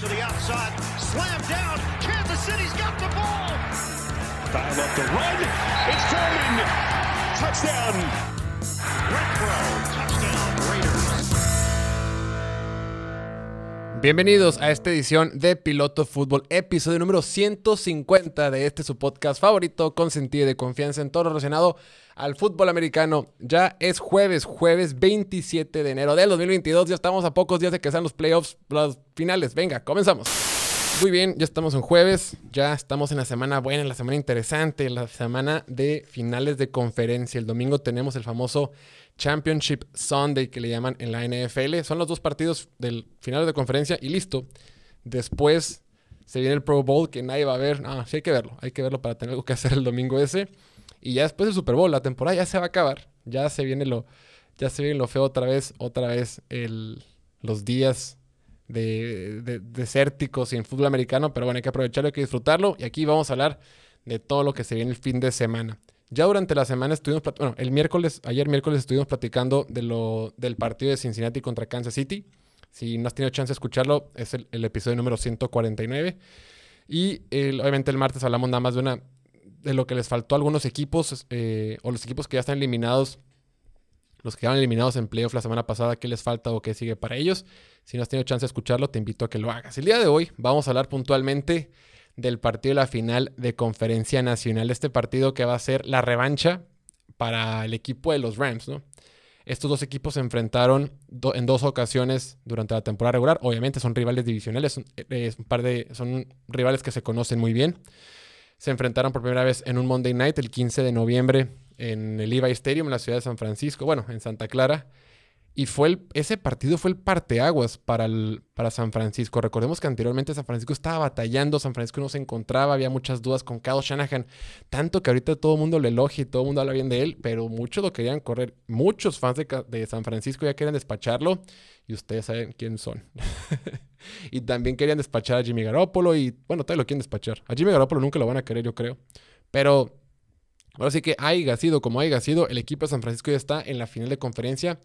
to the outside, slam down. Kansas City's got the ball. Dial up the run. It's Foreman. Touchdown. Bienvenidos a esta edición de Piloto Fútbol, episodio número 150 de este su podcast favorito, con sentido de confianza en todo lo relacionado al fútbol americano. Ya es jueves, jueves 27 de enero del 2022. Ya estamos a pocos días de que sean los playoffs, los finales. Venga, comenzamos. Muy bien, ya estamos en jueves, ya estamos en la semana buena, en la semana interesante, la semana de finales de conferencia. El domingo tenemos el famoso Championship Sunday que le llaman en la NFL. Son los dos partidos del final de conferencia y listo. Después se viene el Pro Bowl que nadie va a ver. Ah, sí hay que verlo, hay que verlo para tener algo que hacer el domingo ese. Y ya después del Super Bowl, la temporada ya se va a acabar. Ya se viene lo, ya se viene lo feo otra vez, otra vez el, los días de, de- desérticos y en fútbol americano, pero bueno, hay que aprovecharlo, hay que disfrutarlo. Y aquí vamos a hablar de todo lo que se viene el fin de semana. Ya durante la semana estuvimos, bueno, el miércoles, ayer miércoles estuvimos platicando de lo, del partido de Cincinnati contra Kansas City. Si no has tenido chance de escucharlo, es el, el episodio número 149. Y el- obviamente el martes hablamos nada más de una de lo que les faltó a algunos equipos eh, o los equipos que ya están eliminados, los que quedaron eliminados en playoff la semana pasada, qué les falta o qué sigue para ellos. Si no has tenido chance de escucharlo, te invito a que lo hagas. El día de hoy vamos a hablar puntualmente del partido de la final de conferencia nacional. Este partido que va a ser la revancha para el equipo de los Rams, ¿no? Estos dos equipos se enfrentaron en dos ocasiones durante la temporada regular. Obviamente son rivales divisionales, son, eh, un par de, son rivales que se conocen muy bien. Se enfrentaron por primera vez en un Monday Night el 15 de noviembre en el Levi Stadium en la ciudad de San Francisco, bueno, en Santa Clara. Y fue el- ese partido fue el parteaguas para, el- para San Francisco. Recordemos que anteriormente San Francisco estaba batallando, San Francisco no se encontraba, había muchas dudas con Kyle Shanahan, tanto que ahorita todo el mundo le elogia y todo el mundo habla bien de él, pero muchos lo querían correr. Muchos fans de, de San Francisco ya querían despacharlo y ustedes saben quién son. y también querían despachar a Jimmy Garoppolo y bueno, todavía lo quieren despachar. A Jimmy Garoppolo nunca lo van a querer, yo creo. Pero ahora sí que haya sido como haya sido, el equipo de San Francisco ya está en la final de conferencia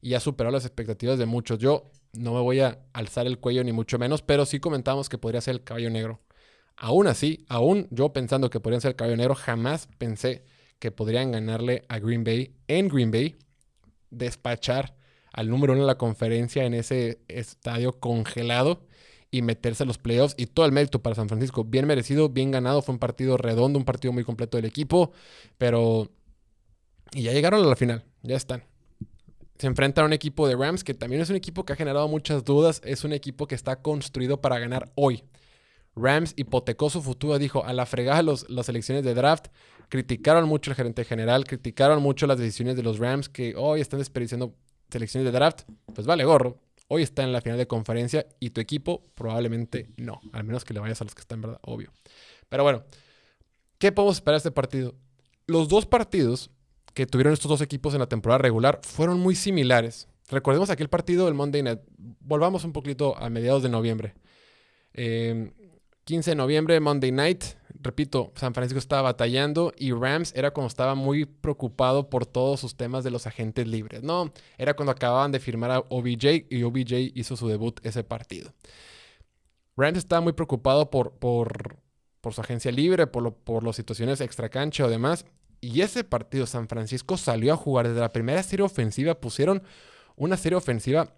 y ha superado las expectativas de muchos. Yo no me voy a alzar el cuello ni mucho menos, pero sí comentamos que podría ser el caballo negro. Aún así, aún yo pensando que podrían ser el caballo negro, jamás pensé que podrían ganarle a Green Bay en Green Bay, despachar al número uno de la conferencia en ese estadio congelado y meterse a los playoffs y todo el mérito para San Francisco. Bien merecido, bien ganado. Fue un partido redondo, un partido muy completo del equipo, pero... Y ya llegaron a la final, ya están. Se enfrentan a un equipo de Rams que también es un equipo que ha generado muchas dudas. Es un equipo que está construido para ganar hoy. Rams hipotecó su futuro, dijo a la fregada los, las elecciones de draft. Criticaron mucho el gerente general, criticaron mucho las decisiones de los Rams que hoy están desperdiciando selecciones de draft. Pues vale, gorro. Hoy está en la final de conferencia y tu equipo probablemente no. Al menos que le vayas a los que están, ¿verdad? Obvio. Pero bueno, ¿qué podemos esperar de este partido? Los dos partidos que tuvieron estos dos equipos en la temporada regular fueron muy similares. Recordemos aquel partido del Monday Night. Volvamos un poquito a mediados de noviembre. Eh, 15 de noviembre, Monday Night. Repito, San Francisco estaba batallando y Rams era cuando estaba muy preocupado por todos sus temas de los agentes libres. No, era cuando acababan de firmar a OBJ y OBJ hizo su debut ese partido. Rams estaba muy preocupado por, por, por su agencia libre, por, lo, por las situaciones extra cancha o demás. Y ese partido, San Francisco salió a jugar desde la primera serie ofensiva. Pusieron una serie ofensiva,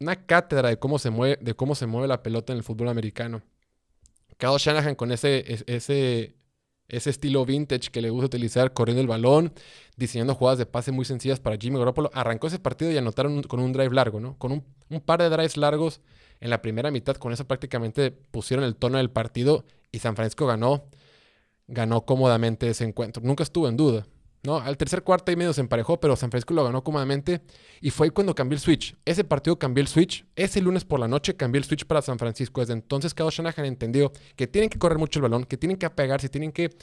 una cátedra de cómo se mueve, de cómo se mueve la pelota en el fútbol americano. Kyle Shanahan con ese, es- ese, ese estilo vintage que le gusta utilizar, corriendo el balón, diseñando jugadas de pase muy sencillas para Jimmy Garoppolo. Arrancó ese partido y anotaron con un drive largo, ¿no? Con un, un par de drives largos en la primera mitad. Con eso prácticamente pusieron el tono del partido y San Francisco ganó, ganó cómodamente ese encuentro. Nunca estuvo en duda. ¿No? Al tercer cuarto y medio se emparejó, pero San Francisco lo ganó cómodamente. Y fue ahí cuando cambió el switch. Ese partido cambió el switch. Ese lunes por la noche cambió el switch para San Francisco. Desde entonces, Kyle Shanahan entendió que tienen que correr mucho el balón, que tienen que apegarse, tienen que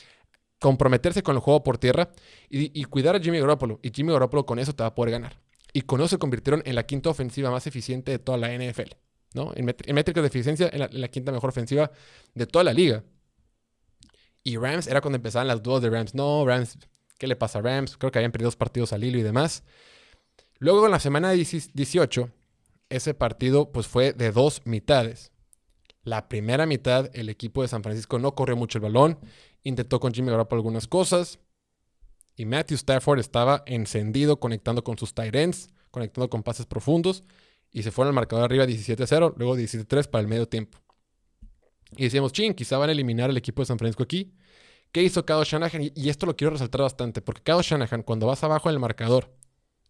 comprometerse con el juego por tierra y, cuidar a Jimmy Garoppolo. Y Jimmy Garoppolo con eso te va a poder ganar. Y con eso se convirtieron en la quinta ofensiva más eficiente de toda la NFL. ¿no? En, en métricas de eficiencia, en la, en la quinta mejor ofensiva de toda la liga. Y Rams era cuando empezaban las dudas de Rams. No, Rams, ¿qué le pasa a Rams? Creo que habían perdido dos partidos al hilo y demás. Luego en la semana 18, ese partido pues fue de dos mitades. La primera mitad, el equipo de San Francisco no corrió mucho el balón, intentó con Jimmy Garoppolo algunas cosas, y Matthew Stafford estaba encendido conectando con sus tight ends, conectando con pases profundos, y se fueron al marcador arriba 17-0, luego 17-3 para el medio tiempo. Y decíamos, ching, quizá van a eliminar el equipo de San Francisco aquí. ¿Qué hizo Kyle Shanahan? Y esto lo quiero resaltar bastante, porque Kyle Shanahan, cuando vas abajo en el marcador,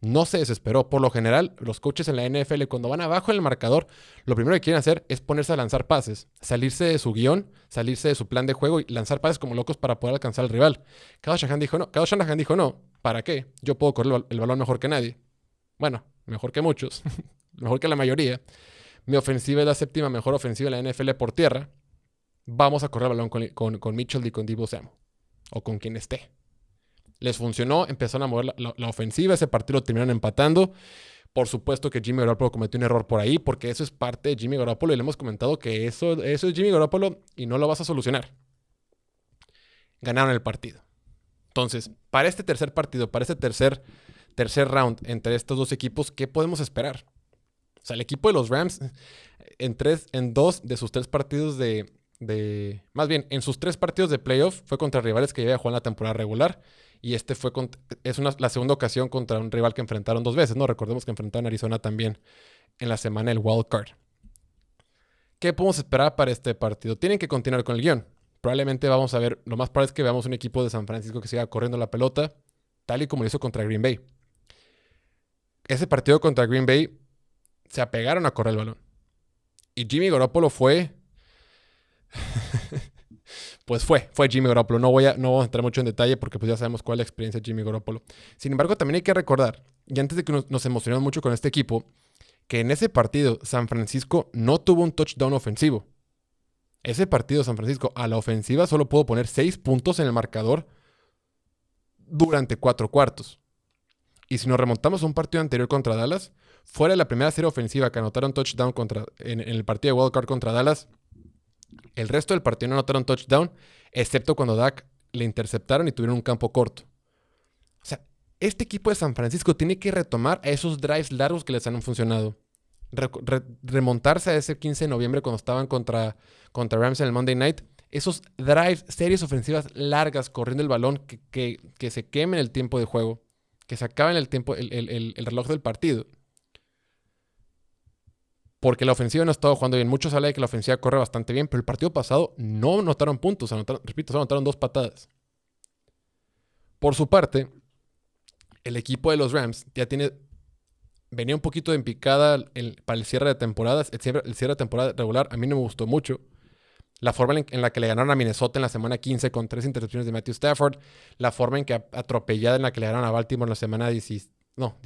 no se desesperó. Por lo general, los coaches en la NFL, cuando van abajo en el marcador, lo primero que quieren hacer es ponerse a lanzar pases, salirse de su guion, salirse de su plan de juego y lanzar pases como locos para poder alcanzar al rival. Kyle Shanahan dijo no. Shanahan dijo no. ¿Para qué? Yo puedo correr el balón mejor que nadie. Bueno, mejor que muchos, mejor que la mayoría. Mi ofensiva es la séptima mejor ofensiva de la NFL por tierra. Vamos a correr balón con, Mitchell y con Divo Samuel. O con quien esté. Les funcionó, empezaron a mover la, ofensiva, ese partido lo terminaron empatando. Por supuesto que Jimmy Garoppolo cometió un error por ahí, porque eso es parte de Jimmy Garoppolo y le hemos comentado que eso, eso es Jimmy Garoppolo y no lo vas a solucionar. Ganaron el partido. Entonces, para este tercer partido, para este tercer, tercer round entre estos dos equipos, ¿qué podemos esperar? O sea, el equipo de los Rams, en, tres, en dos de sus tres partidos de, Más bien, en sus tres partidos de playoff fue contra rivales que ya jugado en la temporada regular. Y este fue es una, la segunda ocasión contra un rival que enfrentaron dos veces, ¿no? Recordemos que enfrentaron Arizona también en la semana del wild card. ¿Qué podemos esperar para este partido? Tienen que continuar con el guion. Probablemente vamos a ver, lo más probable es que veamos un equipo de San Francisco que siga corriendo la pelota, tal y como lo hizo contra Green Bay. Ese partido contra Green Bay se apegaron a correr el balón. Y Jimmy Garoppolo fue pues fue, fue Jimmy Garoppolo. No voy a, no a entrar mucho en detalle porque pues ya sabemos cuál es la experiencia de Jimmy Garoppolo. Sin embargo, también hay que recordar, y antes de que nos, emocionemos mucho con este equipo, que en ese partido San Francisco no tuvo un touchdown ofensivo. Ese partido San Francisco a la ofensiva solo pudo poner seis puntos en el marcador durante cuatro cuartos. Y si nos remontamos a un partido anterior contra Dallas, fuera de la primera serie ofensiva que anotaron touchdown contra, en, en el partido de Wildcard contra Dallas, el resto del partido no anotaron touchdown, excepto cuando Dak le interceptaron y tuvieron un campo corto. O sea, este equipo de San Francisco tiene que retomar a esos drives largos que les han funcionado. remontarse a ese 15 de noviembre cuando estaban contra, contra Rams en el Monday Night. Esos drives, series ofensivas largas, corriendo el balón, que, que, se quemen el tiempo de juego, que se acaben el, tiempo, el reloj del partido porque la ofensiva no ha estado jugando bien. Muchos hablan de que la ofensiva corre bastante bien, pero el partido pasado no anotaron puntos, repito, solo anotaron dos patadas. Por su parte, el equipo de los Rams ya tiene. Venía un poquito de picada para el cierre de temporadas. El cierre, de temporada regular a mí no me gustó mucho. La forma en, la que le ganaron a Minnesota en la semana 15 con tres intercepciones de Matthew Stafford. La forma en que atropellada en la que le ganaron a Baltimore en la semana 16, no,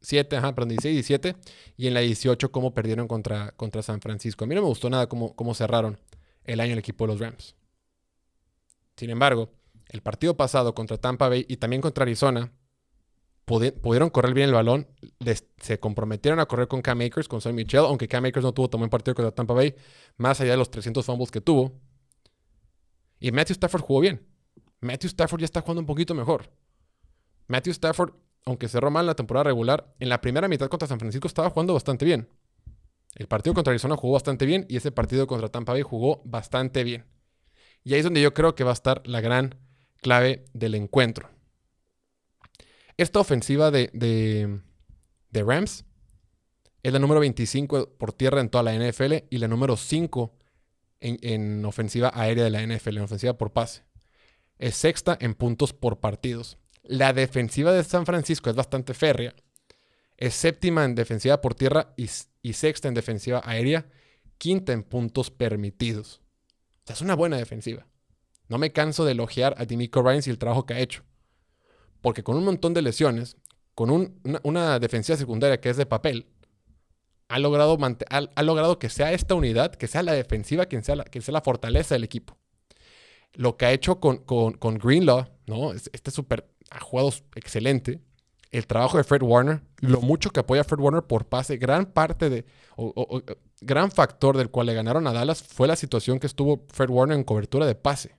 7, ajá, perdón, 16 y 17. Y en la 18, cómo perdieron contra, contra San Francisco. A mí no me gustó nada cómo, cómo cerraron el año el equipo de los Rams. Sin embargo, el partido pasado contra Tampa Bay y también contra Arizona, pudieron correr bien el balón. se comprometieron a correr con Cam Akers, con Sonny Michel, aunque Cam Akers no tuvo tan buen partido contra Tampa Bay, más allá de los 300 fumbles que tuvo. Y Matthew Stafford jugó bien. Matthew Stafford ya está jugando un poquito mejor. Matthew Stafford aunque cerró mal la temporada regular, en la primera mitad contra San Francisco estaba jugando bastante bien. El partido contra Arizona jugó bastante bien y ese partido contra Tampa Bay jugó bastante bien. Y ahí es donde yo creo que va a estar la gran clave del encuentro. Esta ofensiva de, de, Rams es la número 25 por tierra en toda la NFL y la número 5 en, en, ofensiva aérea de la NFL, en ofensiva por pase. Es sexta en puntos por partidos. La defensiva de San Francisco es bastante férrea. Es séptima en defensiva por tierra y, sexta en defensiva aérea. Quinta en puntos permitidos. O sea, es una buena defensiva. No me canso de elogiar a Dimico Ryans y el trabajo que ha hecho. Porque con un montón de lesiones, con una, defensiva secundaria que es de papel, ha logrado, ha, logrado que sea esta unidad, que sea la defensiva, quien sea la, que sea la fortaleza del equipo. Lo que ha hecho con, con, con Greenlaw, ¿no? Este súper ha jugado excelente. El trabajo de Fred Warner, lo mucho que apoya a Fred Warner por pase, gran parte de, o, gran factor del cual le ganaron a Dallas fue la situación que estuvo Fred Warner en cobertura de pase.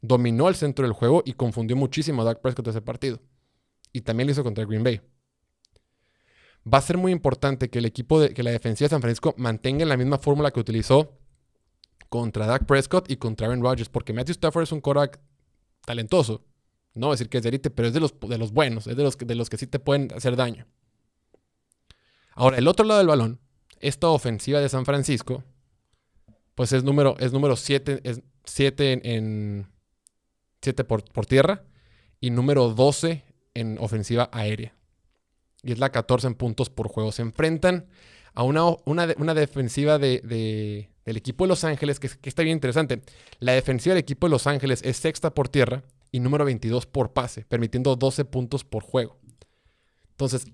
Dominó el centro del juego y confundió muchísimo a Dak Prescott ese partido. Y también lo hizo contra Green Bay. Va a ser muy importante que el equipo de que la defensiva de San Francisco mantenga la misma fórmula que utilizó contra Dak Prescott y contra Aaron Rodgers, porque Matthew Stafford es un quarterback talentoso. No decir que es de élite, pero es de los, de los buenos, es de los, de los que sí te pueden hacer daño. Ahora, el otro lado del balón, esta ofensiva de San Francisco, pues es número 7 es número siete, es siete en, 7 por, por, tierra y número 12 en ofensiva aérea. Y es la 14 en puntos por juego. Se enfrentan a una, una, defensiva de, del equipo de Los Ángeles que, está bien interesante. La defensiva del equipo de Los Ángeles es sexta por tierra y número 22 por pase, permitiendo 12 puntos por juego. Entonces,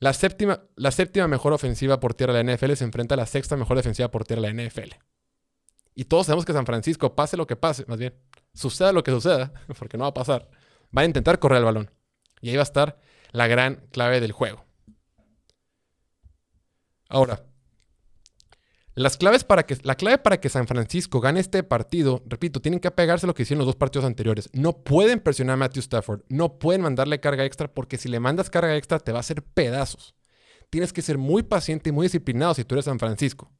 la séptima, la séptima mejor ofensiva por tierra de la NFL se enfrenta a la sexta mejor defensiva por tierra de la NFL. Y todos sabemos que San Francisco, pase lo que pase, más bien, suceda lo que suceda, porque no va a pasar, va a intentar correr el balón. Y ahí va a estar la gran clave del juego. Ahora, las claves para que, la clave para que San Francisco gane este partido, repito, tienen que apegarse a lo que hicieron los dos partidos anteriores. No pueden presionar a Matthew Stafford, no pueden mandarle carga extra porque si le mandas carga extra te va a hacer pedazos. Tienes que ser muy paciente y muy disciplinado si tú eres San Francisco.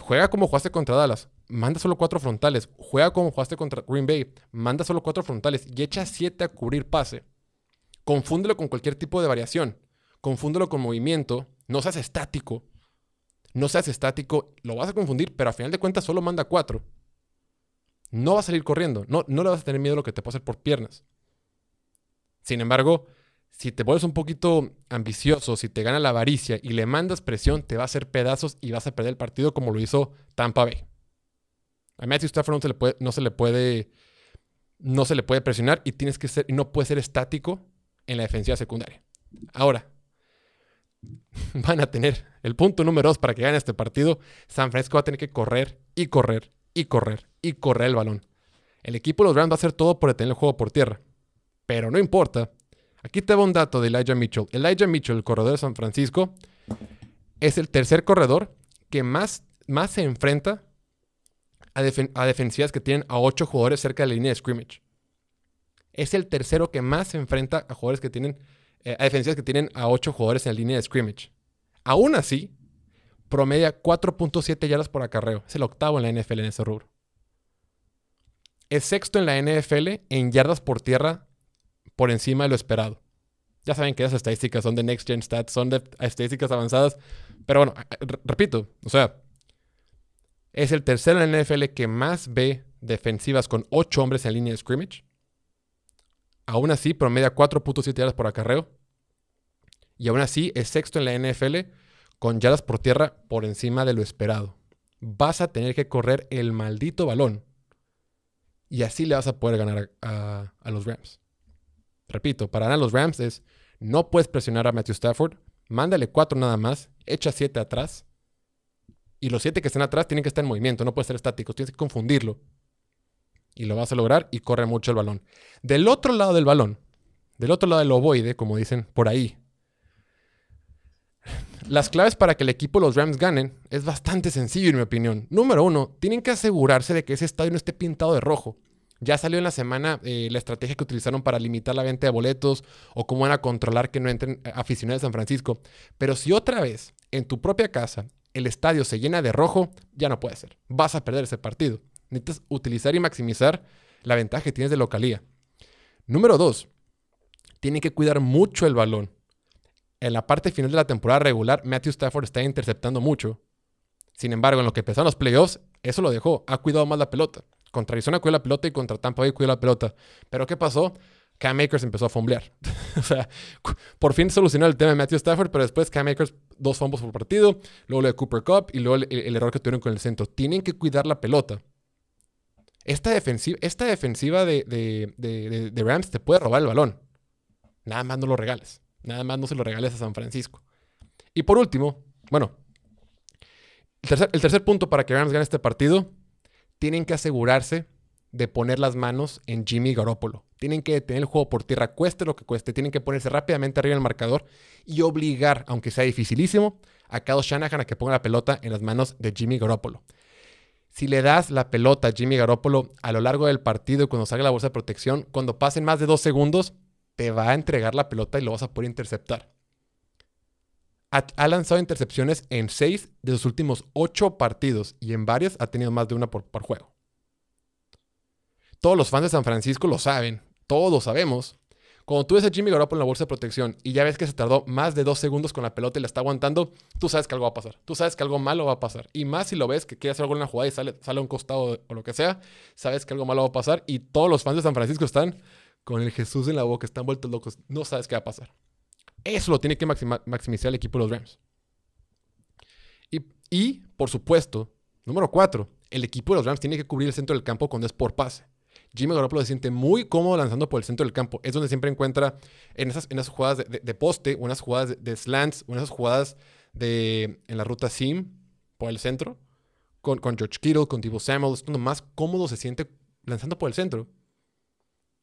Juega como jugaste contra Dallas, manda solo cuatro frontales. Juega como jugaste contra Green Bay, manda solo cuatro frontales y echa siete a cubrir pase. Confúndelo con cualquier tipo de variación. Confúndelo con movimiento. No seas estático no seas estático, lo vas a confundir, pero a final de cuentas solo manda cuatro. No va a salir corriendo, no, no le vas a tener miedo a lo que te puede hacer por piernas. Sin embargo, si te vuelves un poquito ambicioso, si te gana la avaricia y le mandas presión, te va a hacer pedazos y vas a perder el partido como lo hizo Tampa Bay. A Matthew Stafford no se le puede, no se le puede, no se le puede presionar y tienes que ser, no puede ser estático en la defensiva secundaria. Ahora, van a tener el punto número dos para que gane este partido. San Francisco va a tener que correr y correr y correr y correr el balón. El equipo de los Rams va a hacer todo por detener el juego por tierra. Pero no importa. Aquí te va un dato de Elijah Mitchell. Elijah Mitchell, el corredor de San Francisco, es el tercer corredor que más, más se enfrenta a, a defensivas que tienen a ocho jugadores cerca de la línea de scrimmage. Es el tercero que más se enfrenta a jugadores que tienen eh, defensivas que tienen a 8 jugadores en la línea de scrimmage. Aún así, promedia 4.7 yardas por acarreo. Es el octavo en la NFL en ese rubro. Es sexto en la NFL en yardas por tierra por encima de lo esperado. Ya saben que esas estadísticas son de Next Gen Stats, son de estadísticas avanzadas. Pero bueno, repito, o sea, es el tercero en la NFL que más ve defensivas con 8 hombres en línea de scrimmage. Aún así, promedia 4.7 yardas por acarreo. Y aún así es sexto en la NFL con yardas por tierra por encima de lo esperado. Vas a tener que correr el maldito balón. Y así le vas a poder ganar a, los Rams. Repito, para ganar a los Rams es no puedes presionar a Matthew Stafford, mándale cuatro nada más, echa siete atrás. Y los siete que estén atrás tienen que estar en movimiento, no puede ser estáticos, tienes que confundirlo. Y lo vas a lograr y corre mucho el balón. Del otro lado del balón, del otro lado del ovoide, como dicen por ahí, las claves para que el equipo los Rams ganen es bastante sencillo, en mi opinión. Número uno, tienen que asegurarse de que ese estadio no esté pintado de rojo. Ya salió en la semana eh, la estrategia que utilizaron para limitar la venta de boletos o cómo van a controlar que no entren eh, aficionados de San Francisco. Pero si otra vez en tu propia casa el estadio se llena de rojo, ya no puede ser. Vas a perder ese partido. Necesitas utilizar y maximizar la ventaja que tienes de localía. Número dos, tienen que cuidar mucho el balón en la parte final de la temporada regular, Matthew Stafford está interceptando mucho. Sin embargo, en lo que empezaron los playoffs, eso lo dejó. Ha cuidado más la pelota. Contra Arizona cuidó la pelota y contra Tampa Bay cuidó la pelota. Pero ¿qué pasó? Cam Akers empezó a fumblear. o sea, por fin solucionó el tema de Matthew Stafford, pero después Cam Akers, dos fumbles por partido, luego lo de Cooper Cup y luego el, error que tuvieron con el centro. Tienen que cuidar la pelota. Esta defensiva, de Rams te puede robar el balón. Nada más no lo regales. Nada más no se lo regales a San Francisco. Y por último, bueno, el tercer, punto para que Rams gane este partido, tienen que asegurarse de poner las manos en Jimmy Garoppolo. Tienen que detener el juego por tierra, cueste lo que cueste. Tienen que ponerse rápidamente arriba del marcador y obligar, aunque sea dificilísimo, a Kyle Shanahan a que ponga la pelota en las manos de Jimmy Garoppolo. Si le das la pelota a Jimmy Garoppolo a lo largo del partido, cuando salga la bolsa de protección, cuando pasen más de dos segundos, te va a entregar la pelota y lo vas a poder interceptar. ha, lanzado intercepciones en seis de sus últimos ocho partidos y en varios ha tenido más de una por, por juego. Todos los fans de San Francisco lo saben, todos sabemos. Cuando tú ves a Jimmy Garoppolo en la bolsa de protección y ya ves que se tardó más de dos segundos con la pelota y la está aguantando, tú sabes que algo va a pasar. Tú sabes que algo malo va a pasar. Y más si lo ves que quiere hacer algo en la jugada y sale, sale a un costado o lo que sea, sabes que algo malo va a pasar. Y todos los fans de San Francisco están con el Jesús en la boca, están vueltos locos. No sabes qué va a pasar. Eso lo tiene que maximizar el equipo de los Rams. Y, por supuesto, número cuatro, el equipo de los Rams tiene que cubrir el centro del campo cuando es por pase. Jimmy Garoppolo se siente muy cómodo lanzando por el centro del campo. Es donde siempre encuentra en esas, en esas jugadas de, poste, esas jugadas de, slants, esas jugadas de, en la ruta sim por el centro, con, George Kittle, con Tibo Samuel, es donde más cómodo se siente lanzando por el centro.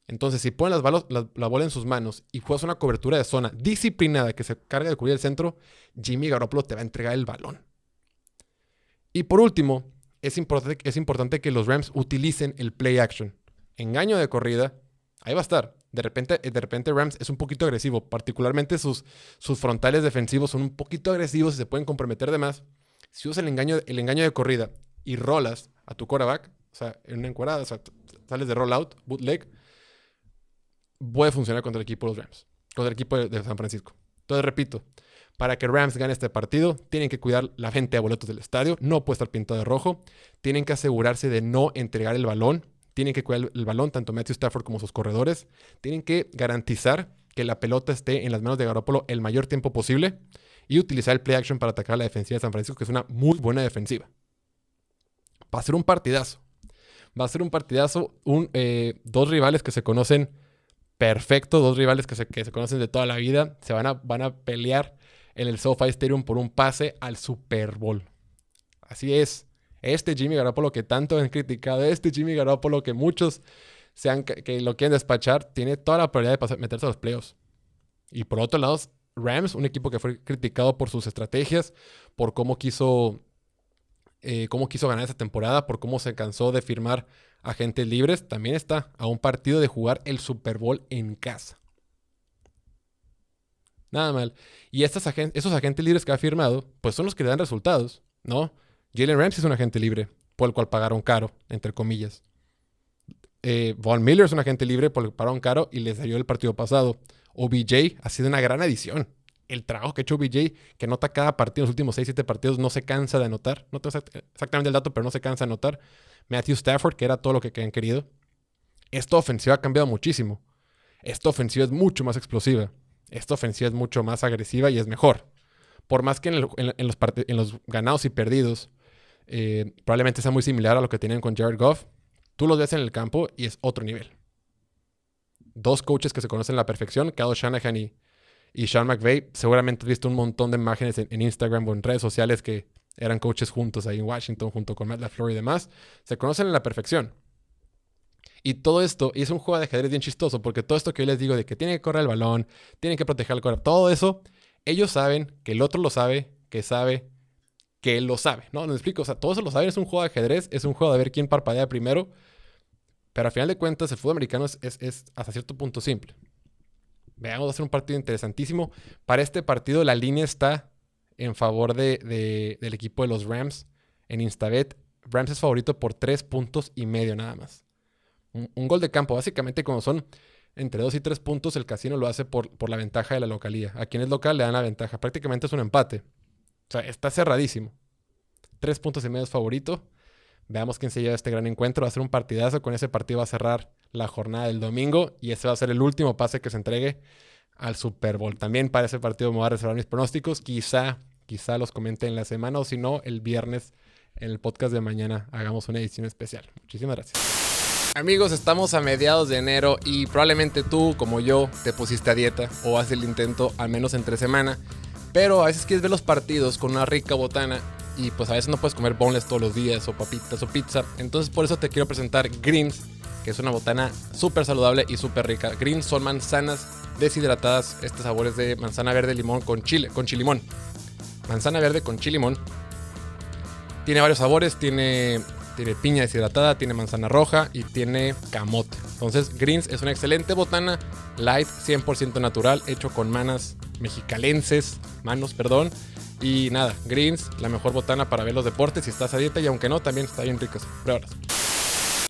Entonces, si ponen las la, bola en sus manos y juegas una cobertura de zona disciplinada que se carga de cubrir el centro, Jimmy Garoppolo te va a entregar el balón. Y por último, es importante, es importante que los Rams utilicen el play action engaño de corrida, ahí va a estar. De repente, de repente Rams es un poquito agresivo, particularmente sus, sus frontales defensivos son un poquito agresivos y se pueden comprometer de más. Si usas el engaño, el engaño de corrida y rolas a tu quarterback, o sea, en una encuadrada, o sea, sales de rollout, bootleg, puede funcionar contra el equipo de los Rams, contra el equipo de, San Francisco. Entonces, repito, para que Rams gane este partido, tienen que cuidar la gente de boletos del estadio, no puede estar pintado de rojo, tienen que asegurarse de no entregar el balón tienen que cuidar el balón, tanto Matthew Stafford como sus corredores. Tienen que garantizar que la pelota esté en las manos de Garoppolo el mayor tiempo posible y utilizar el play action para atacar la defensiva de San Francisco, que es una muy buena defensiva. Va a ser un partidazo. Va a ser un partidazo. Eh, dos rivales que se conocen perfecto, dos rivales que se, que se, conocen de toda la vida. Se van a, van a pelear en el SoFi Stadium por un pase al Super Bowl. Así es. Este Jimmy Garoppolo que tanto han criticado, este Jimmy Garoppolo que muchos sean, que lo quieren despachar, tiene toda la probabilidad de meterse a los playoffs. Y por otro lado, Rams, un equipo que fue criticado por sus estrategias, por cómo quiso, eh, cómo quiso ganar esa temporada, por cómo se cansó de firmar agentes libres, también está a un partido de jugar el Super Bowl en casa. Nada mal. Y estos agentes libres que ha firmado, pues son los que le dan resultados, ¿no? Jalen Ramsey es un agente libre, por el cual pagaron caro, entre comillas. Eh, Von Miller es un agente libre por el cual pagaron caro y les salió el partido pasado. OBJ ha sido una gran adición. El trabajo que ha hecho OBJ, que anota cada partido, en los últimos 6-7 partidos, no se cansa de anotar. No tengo exactamente el dato, pero no se cansa de anotar. Matthew Stafford, que era todo lo que han querido. Esta ofensiva ha cambiado muchísimo. Esta ofensiva es mucho más explosiva. Esta ofensiva es mucho más agresiva y es mejor. Por más que en, los, ganados y perdidos eh, probablemente sea muy similar a lo que tienen con Jared Goff. Tú los ves en el campo y es otro nivel. Dos coaches que se conocen a la perfección, Kyle Shanahan y, y Sean McVay. Seguramente has visto un montón de imágenes en, Instagram o en redes sociales que eran coaches juntos ahí en Washington, junto con Matt LaFleur y demás. Se conocen a la perfección. Y todo esto, y es un juego de ajedrez bien chistoso, porque todo esto que yo les digo de que tienen que correr el balón, tienen que proteger el corazón, todo eso, ellos saben que el otro lo sabe, que sabe que él lo sabe, ¿no? ¿Me explico? O sea, todos lo saben, es un juego de ajedrez, es un juego de ver quién parpadea primero, pero a final de cuentas el fútbol americano es, es, hasta cierto punto simple. Veamos, va a ser un partido interesantísimo. Para este partido la línea está en favor de, del equipo de los Rams en Instabet. Rams es favorito por tres puntos y medio nada más. Un, gol de campo, básicamente como son entre dos y tres puntos, el casino lo hace por, por la ventaja de la localía. A quien es local le dan la ventaja. Prácticamente es un empate. O sea, está cerradísimo. Tres puntos y medio favorito. Veamos quién se lleva este gran encuentro. Va a ser un partidazo. Con ese partido va a cerrar la jornada del domingo. Y ese va a ser el último pase que se entregue al Super Bowl. También para ese partido me voy a reservar mis pronósticos. Quizá, quizá los comente en la semana. O si no, el viernes en el podcast de mañana hagamos una edición especial. Muchísimas gracias. Amigos, estamos a mediados de enero y probablemente tú, como yo, te pusiste a dieta o haces el intento al menos entre semana. Pero a veces quieres ver los partidos con una rica botana y pues a veces no puedes comer boneless todos los días o papitas o pizza. Entonces por eso te quiero presentar Greens, que es una botana súper saludable y súper rica. Greens son manzanas deshidratadas, este sabor es de manzana verde limón con chile, con chilimón. Manzana verde con chilimón. Tiene varios sabores, tiene, tiene piña deshidratada, tiene manzana roja y tiene camote. Entonces Greens es una excelente botana light, 100% natural, hecho con manas mexicalenses, manos, perdón. Y nada, Greens, la mejor botana para ver los deportes si estás a dieta y aunque no, también está bien ricas.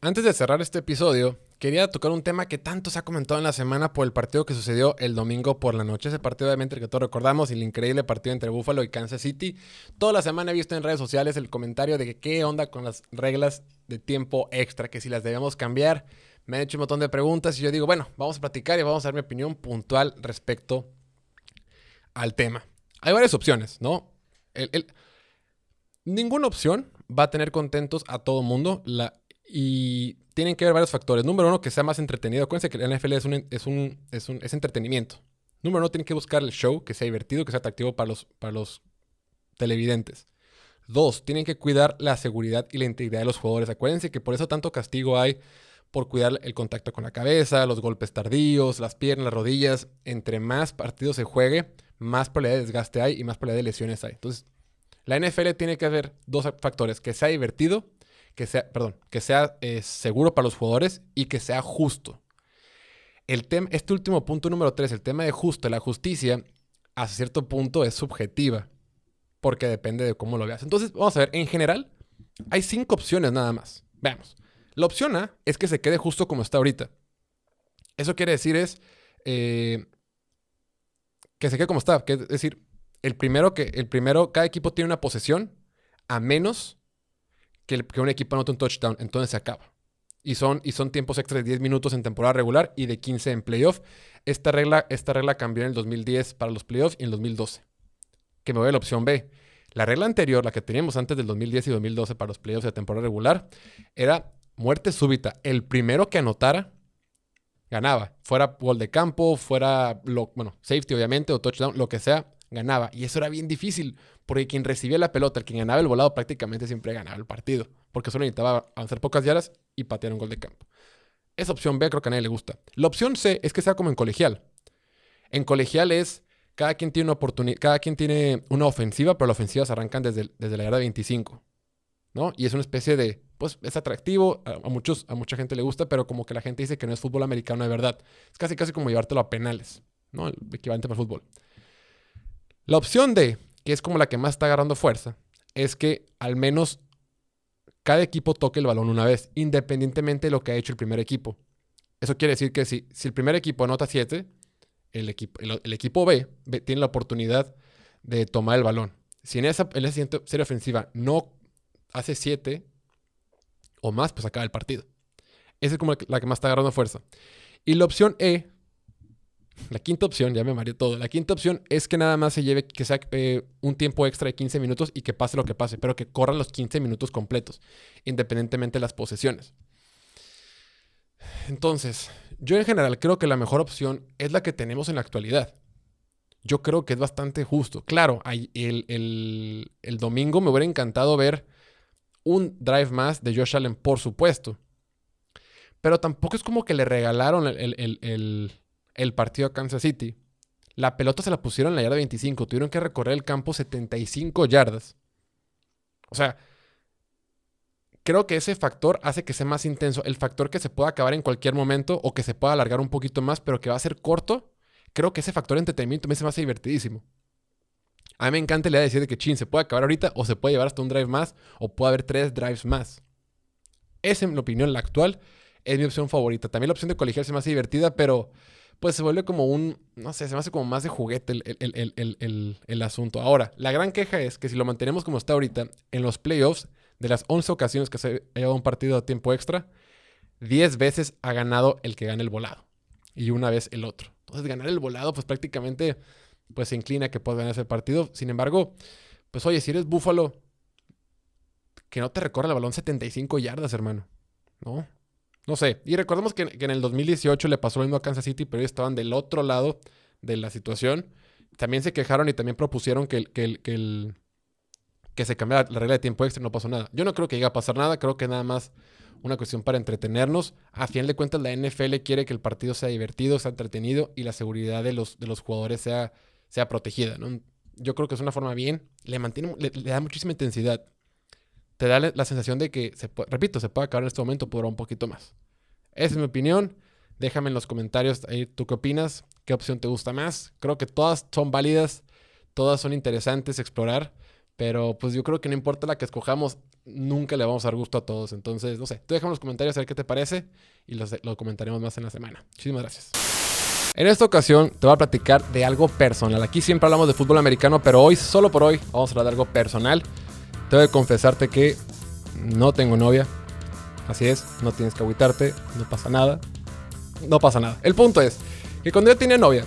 Antes de cerrar este episodio, quería tocar un tema que tanto se ha comentado en la semana por el partido que sucedió el domingo por la noche. Ese partido, obviamente, que todos recordamos, el increíble partido entre Buffalo y Kansas City. Toda la semana he visto en redes sociales el comentario de que qué onda con las reglas de tiempo extra, que si las debemos cambiar. Me han hecho un montón de preguntas y yo digo, bueno, vamos a platicar y vamos a dar mi opinión puntual respecto al tema. Hay varias opciones, ¿no? Ninguna opción va a tener contentos a todo mundo. Y tienen que haber varios factores. Número uno, que sea más entretenido. Acuérdense que la NFL es, un, es, un, es, un, es entretenimiento. Número uno, tienen que buscar el show que sea divertido, que sea atractivo para los, para los televidentes. Dos, tienen que cuidar la seguridad y la integridad de los jugadores. Acuérdense que por eso tanto castigo hay por cuidar el contacto con la cabeza, los golpes tardíos, las piernas, las rodillas. Entre más partidos se juegue, más probabilidad de desgaste hay y más probabilidad de lesiones hay. Entonces, la NFL tiene que haber dos factores, que sea divertido que sea, perdón, que sea eh, seguro para los jugadores y que sea justo. El este último punto número 3, el tema de justo, la justicia, a cierto punto es subjetiva, porque depende de cómo lo veas. Entonces, vamos a ver, en general, hay cinco opciones nada más. Veamos. La opción A es que se quede justo como está ahorita. Eso quiere decir es eh, que se quede como está. es decir, el primero que, el primero, cada equipo tiene una posesión a menos que, un equipo anote un touchdown, entonces se acaba. Y son, y son tiempos extra de 10 minutos en temporada regular y de 15 en playoff. Esta regla, esta regla cambió en el 2010 para los playoffs y en el 2012. Que me voy a la opción B. La regla anterior, la que teníamos antes del 2010 y 2012 para los playoffs de temporada regular, era muerte súbita. El primero que anotara ganaba. Fuera gol de campo, fuera, bueno, safety obviamente o touchdown, lo que sea, ganaba. Y eso era bien difícil, porque quien recibía la pelota, el quien ganaba el volado, prácticamente siempre ganaba el partido, porque solo necesitaba avanzar pocas yardas y patear un gol de campo. Esa opción B creo que a nadie le gusta. La opción C es que sea como en colegial. En colegial es cada quien tiene una oportunidad, cada quien tiene una ofensiva, pero las ofensivas arrancan desde, desde la yarda 25. ¿no? Y es una especie de, pues es atractivo, a, muchos, a mucha gente le gusta, pero como que la gente dice que no es fútbol americano de verdad. Es casi casi como llevártelo a penales, ¿no? El equivalente para el fútbol. La opción D, que es como la que más está agarrando fuerza, es que al menos cada equipo toque el balón una vez, independientemente de lo que ha hecho el primer equipo. Eso quiere decir que si, el primer equipo anota 7, el equipo, B, tiene la oportunidad de tomar el balón. Si en esa, en siguiente serie ofensiva no hace 7 o más, pues acaba el partido. Esa es como la que más está agarrando fuerza. Y la opción E la quinta opción, ya me mareé todo. La quinta opción es que nada más se lleve, que sea eh, un tiempo extra de 15 minutos y que pase lo que pase, pero que corran los 15 minutos completos, independientemente de las posesiones. Entonces, yo en general creo que la mejor opción es la que tenemos en la actualidad. Yo creo que es bastante justo. Claro, el, el, domingo me hubiera encantado ver un drive más de Josh Allen, por supuesto. Pero tampoco es como que le regalaron el, el partido a Kansas City, la pelota se la pusieron en la yarda 25. Tuvieron que recorrer el campo 75 yardas. O sea, creo que ese factor hace que sea más intenso. El factor que se pueda acabar en cualquier momento o que se pueda alargar un poquito más, pero que va a ser corto. Creo que ese factor de entretenimiento me hace más divertidísimo. A mí me encanta la idea de decir que chin, se puede acabar ahorita o se puede llevar hasta un drive más o puede haber tres drives más. Esa, en mi opinión, la actual es mi opción favorita. También la opción de colegial se me hace divertida, pero pues se vuelve como un, no sé, se me hace como más de juguete el, asunto. Ahora, la gran queja es que si lo mantenemos como está ahorita, en los playoffs, de las 11 ocasiones que se ha llevado un partido a tiempo extra, 10 veces ha ganado el que gana el volado y una vez el otro. Entonces, ganar el volado, pues prácticamente pues se inclina que puedas ganar ese partido. Sin embargo, pues oye, si eres Búfalo, que no te recorra el balón 75 yardas, hermano. ¿No? No sé. Y recordemos que, en el 2018 le pasó lo mismo a Kansas City, pero ellos estaban del otro lado de la situación. También se quejaron y también propusieron que, que, que, que se cambiara la regla de tiempo extra y no pasó nada. Yo no creo que llegue a pasar nada, creo que nada más una cuestión para entretenernos. A fin de cuentas, la NFL quiere que el partido sea divertido, sea entretenido y la seguridad de los, de los jugadores sea, sea protegida. Yo creo que es una forma bien, le, mantiene, le da muchísima intensidad te da la sensación de que, se repito, se puede acabar en este momento, podrá un poquito más. Esa es mi opinión. Déjame en los comentarios ahí tú qué opinas. qué opción te gusta más. Creo que todas son válidas, todas son interesantes explorar, pero pues yo creo que no importa la que escojamos, nunca le vamos a dar gusto a todos. Entonces, no sé, tú déjame en los comentarios a ver qué te parece y lo comentaremos más en la semana. Muchísimas gracias. En esta ocasión te voy a platicar de algo personal. Aquí siempre hablamos de fútbol americano, pero hoy, solo por hoy, vamos a hablar de algo personal. Tengo que confesarte que no tengo novia. Así es, no tienes que agüitarte, no pasa nada. No pasa nada. El punto es que cuando yo tenía novia,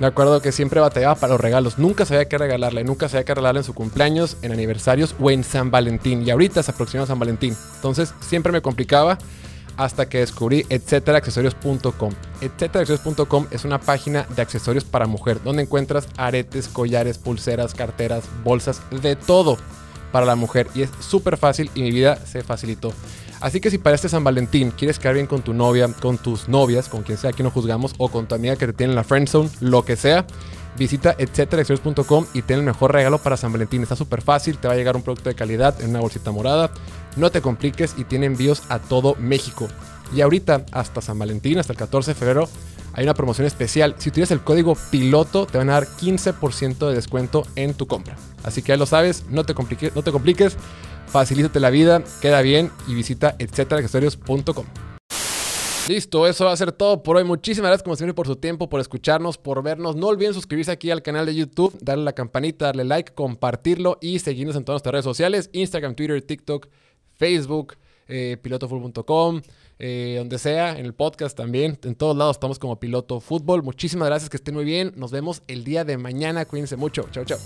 me acuerdo que siempre batallaba para los regalos. Nunca sabía qué regalarle. Nunca sabía qué regalarle en su cumpleaños, en aniversarios o en San Valentín. Y ahorita se aproxima San Valentín. Entonces siempre me complicaba hasta que descubrí etcéteraaccesorios.com. Etcéteraaccesorios.com es una página de accesorios para mujer donde encuentras aretes, collares, pulseras, carteras, bolsas, de todo para la mujer. Y es súper fácil y mi vida se facilitó. Así que si para este San Valentín quieres quedar bien con tu novia, con tus novias, con quien sea que no juzgamos, o con tu amiga que te tiene en la friend zone, lo que sea, visita etcéteraaccesorios.com y ten el mejor regalo para San Valentín. Está súper fácil, te va a llegar un producto de calidad en una bolsita morada. No te compliques y tiene envíos a todo México. Y ahorita, hasta San Valentín, hasta el 14 de febrero, hay una promoción especial. Si utilizas el código piloto, te van a dar 15% de descuento en tu compra. Así que ya lo sabes, no te compliques, no te compliques facilítate la vida, queda bien y visita etcéteraaccesorios.com. Listo, eso va a ser todo por hoy. Muchísimas gracias como siempre por su tiempo, por escucharnos, por vernos. No olviden suscribirse aquí al canal de YouTube, darle la campanita, darle like, compartirlo y seguirnos en todas nuestras redes sociales, Instagram, Twitter, TikTok, Facebook, eh, pilotofull.com, eh, donde sea, en el podcast también. En todos lados estamos como Piloto Fútbol. Muchísimas gracias, que estén muy bien. Nos vemos el día de mañana. Cuídense mucho. Chao, chao.